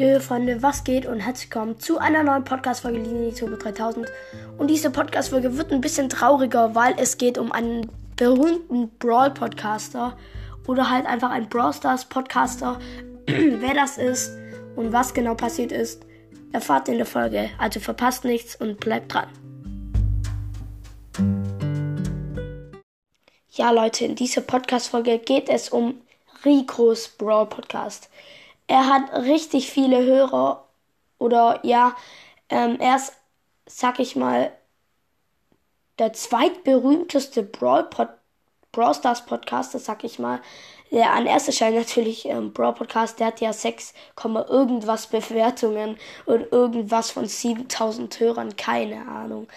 Jojo Freunde, was geht und herzlich willkommen zu einer neuen Podcast-Folge Linie Turbo 3000. Und diese Podcast-Folge wird ein bisschen trauriger, weil es geht um einen berühmten Brawl-Podcaster oder halt einfach einen Brawl Stars-Podcaster. Wer das ist und was genau passiert ist, erfahrt in der Folge. Also verpasst nichts und bleibt dran. Ja, Leute, in dieser Podcast-Folge geht es um Ricos Brawl Podcast. Er hat richtig viele Hörer oder ja, ähm, er ist, sag ich mal, der zweitberühmteste Brawl, Pod Brawl Stars Podcaster, sag ich mal. Der an erster Stelle natürlich ähm, Brawl Podcast, der hat ja 6, irgendwas Bewertungen und irgendwas von 7000 Hörern, keine Ahnung.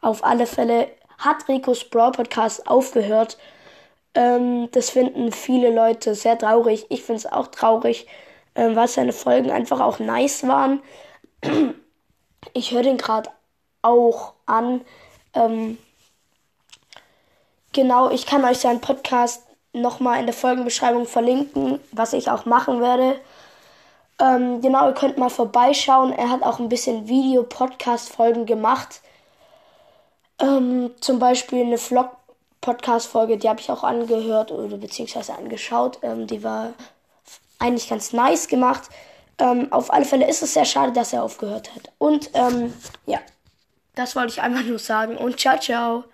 Auf alle Fälle hat Ricos Brawl Podcast aufgehört. Ähm, das finden viele Leute sehr traurig. Ich finde es auch traurig, ähm, weil seine Folgen einfach auch nice waren. Ich höre den gerade auch an. Ähm, genau, ich kann euch seinen Podcast nochmal in der Folgenbeschreibung verlinken, was ich auch machen werde. Ähm, genau, ihr könnt mal vorbeischauen. Er hat auch ein bisschen Video-Podcast-Folgen gemacht. Ähm, zum Beispiel eine Vlog-Podcast-Folge, die habe ich auch angehört oder beziehungsweise angeschaut. Ähm, die war eigentlich ganz nice gemacht. Ähm, auf alle Fälle ist es sehr schade, dass er aufgehört hat. Und ähm, ja, das wollte ich einfach nur sagen. Und ciao, ciao.